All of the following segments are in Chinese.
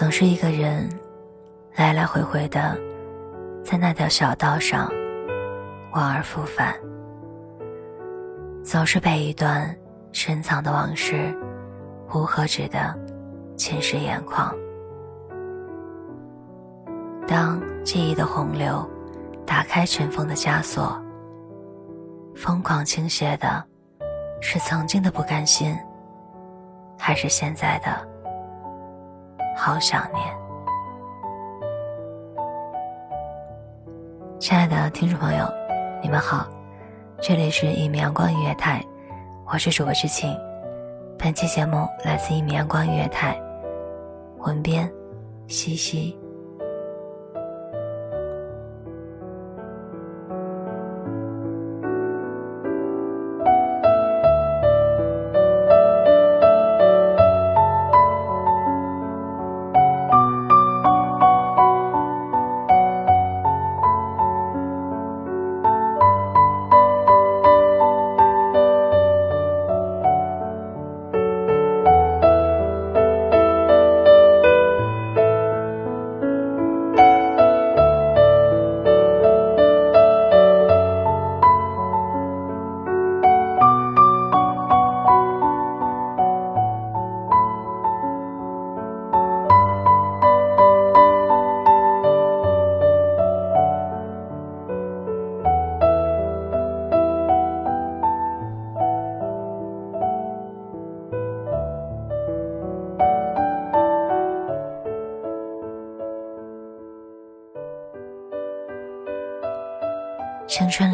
总是一个人，来来回回的，在那条小道上，往而复返。总是被一段深藏的往事，无可止的侵蚀眼眶。当记忆的洪流打开尘封的枷锁，疯狂倾泻的，是曾经的不甘心，还是现在的？好想念，亲爱的听众朋友，你们好，这里是一米阳光音乐台，我是主播知青，本期节目来自一米阳光音乐台，文编西西。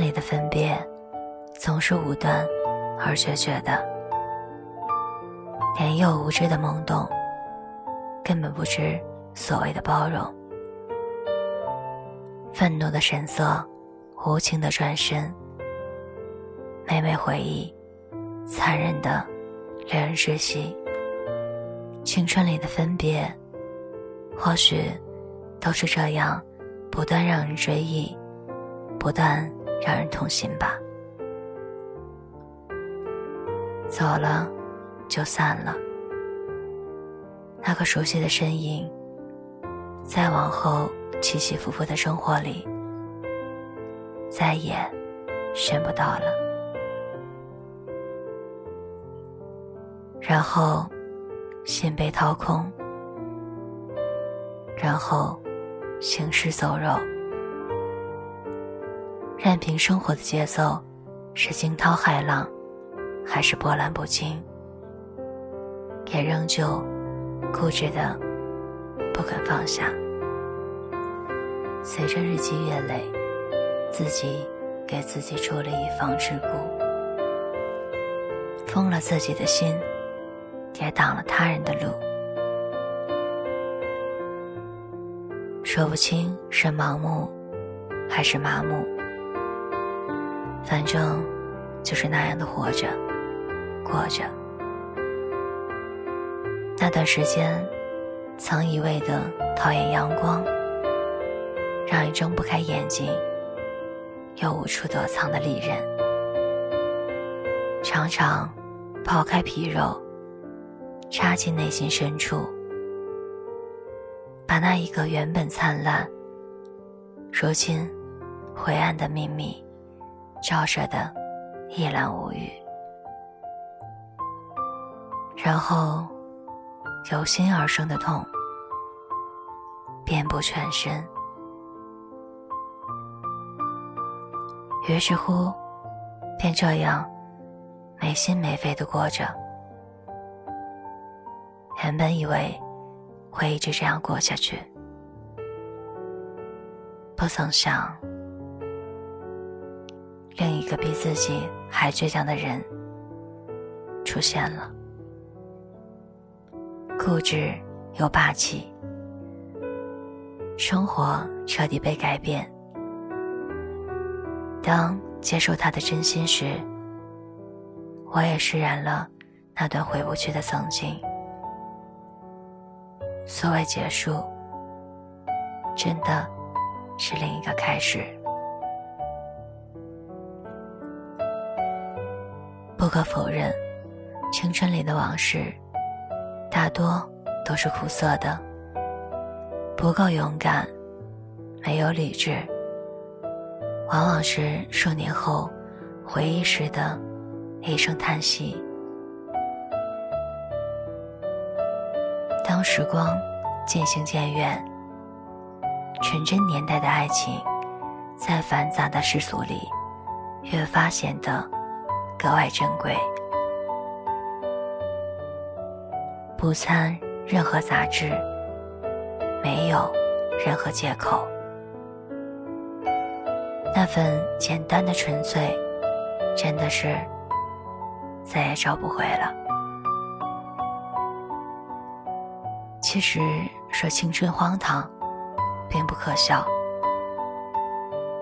你的分别，总是武断而决绝的。年幼无知的懵懂，根本不知所谓的包容。愤怒的神色，无情的转身。每每回忆，残忍的，令人窒息。青春里的分别，或许都是这样，不断让人追忆。不断让人痛心吧。走了，就散了。那个熟悉的身影，在往后起起伏伏的生活里，再也寻不到了。然后，心被掏空，然后，行尸走肉。任凭生活的节奏是惊涛骇浪，还是波澜不惊，也仍旧固执的不肯放下。随着日积月累，自己给自己筑了一方之谷，封了自己的心，也挡了他人的路。说不清是盲目，还是麻木。反正就是那样的活着，过着。那段时间，曾一味的讨厌阳光，让人睁不开眼睛，又无处躲藏的利刃，常常抛开皮肉，插进内心深处，把那一个原本灿烂，如今灰暗的秘密。照射的一览无余，然后由心而生的痛，遍布全身。于是乎，便这样没心没肺的过着。原本以为会一直这样过下去，不曾想。另一个比自己还倔强的人出现了，固执又霸气，生活彻底被改变。当接受他的真心时，我也释然了那段回不去的曾经。所谓结束，真的是另一个开始。不可否认，青春里的往事大多都是苦涩的。不够勇敢，没有理智，往往是数年后回忆时的一声叹息。当时光渐行渐远，纯真年代的爱情，在繁杂的世俗里，越发显得。格外珍贵，不参任何杂质，没有任何借口，那份简单的纯粹，真的是再也找不回了。其实说青春荒唐，并不可笑，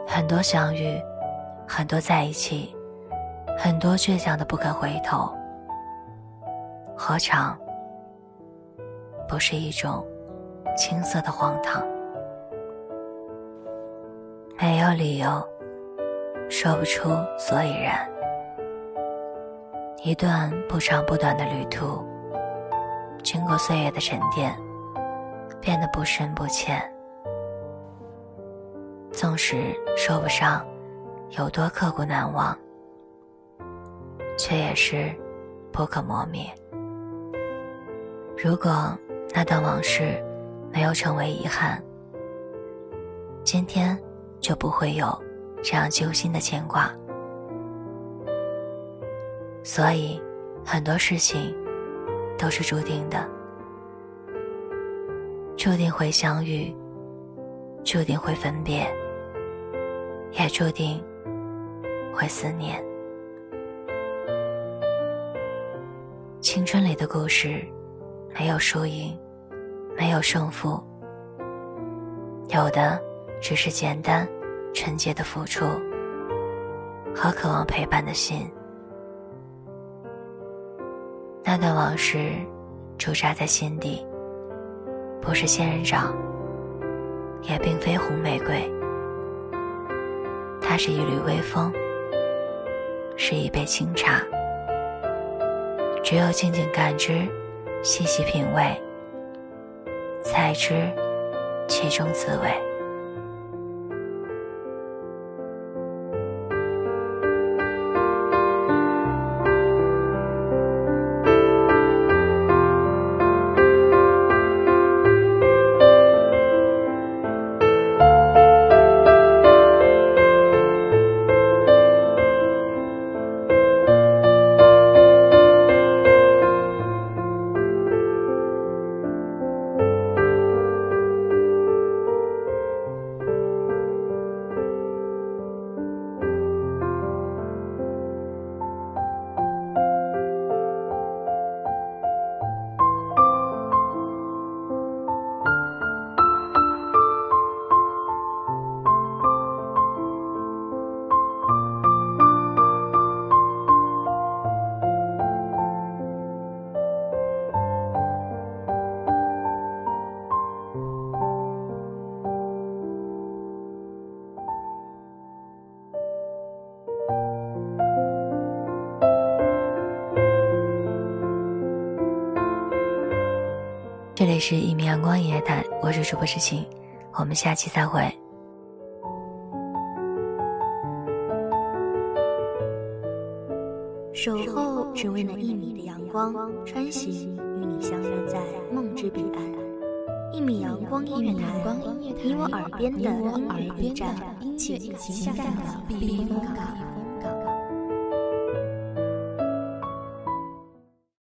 很多相遇，很多在一起。很多倔强的不肯回头，何尝不是一种青涩的荒唐？没有理由，说不出所以然。一段不长不短的旅途，经过岁月的沉淀，变得不深不浅。纵使说不上有多刻骨难忘。却也是不可磨灭。如果那段往事没有成为遗憾，今天就不会有这样揪心的牵挂。所以，很多事情都是注定的，注定会相遇，注定会分别，也注定会思念。青春里的故事，没有输赢，没有胜负，有的只是简单、纯洁的付出和渴望陪伴的心。那段往事驻扎在心底，不是仙人掌，也并非红玫瑰，它是一缕微风，是一杯清茶。只有静静感知，细细品味，才知其中滋味。里是一米阳光音乐台，我是主播知晴，我们下期再会。守候只为那一米的阳光，穿行与你相约在梦之彼岸。一米阳光音乐台，你我耳边的音乐驿站，音乐情情感的避风港。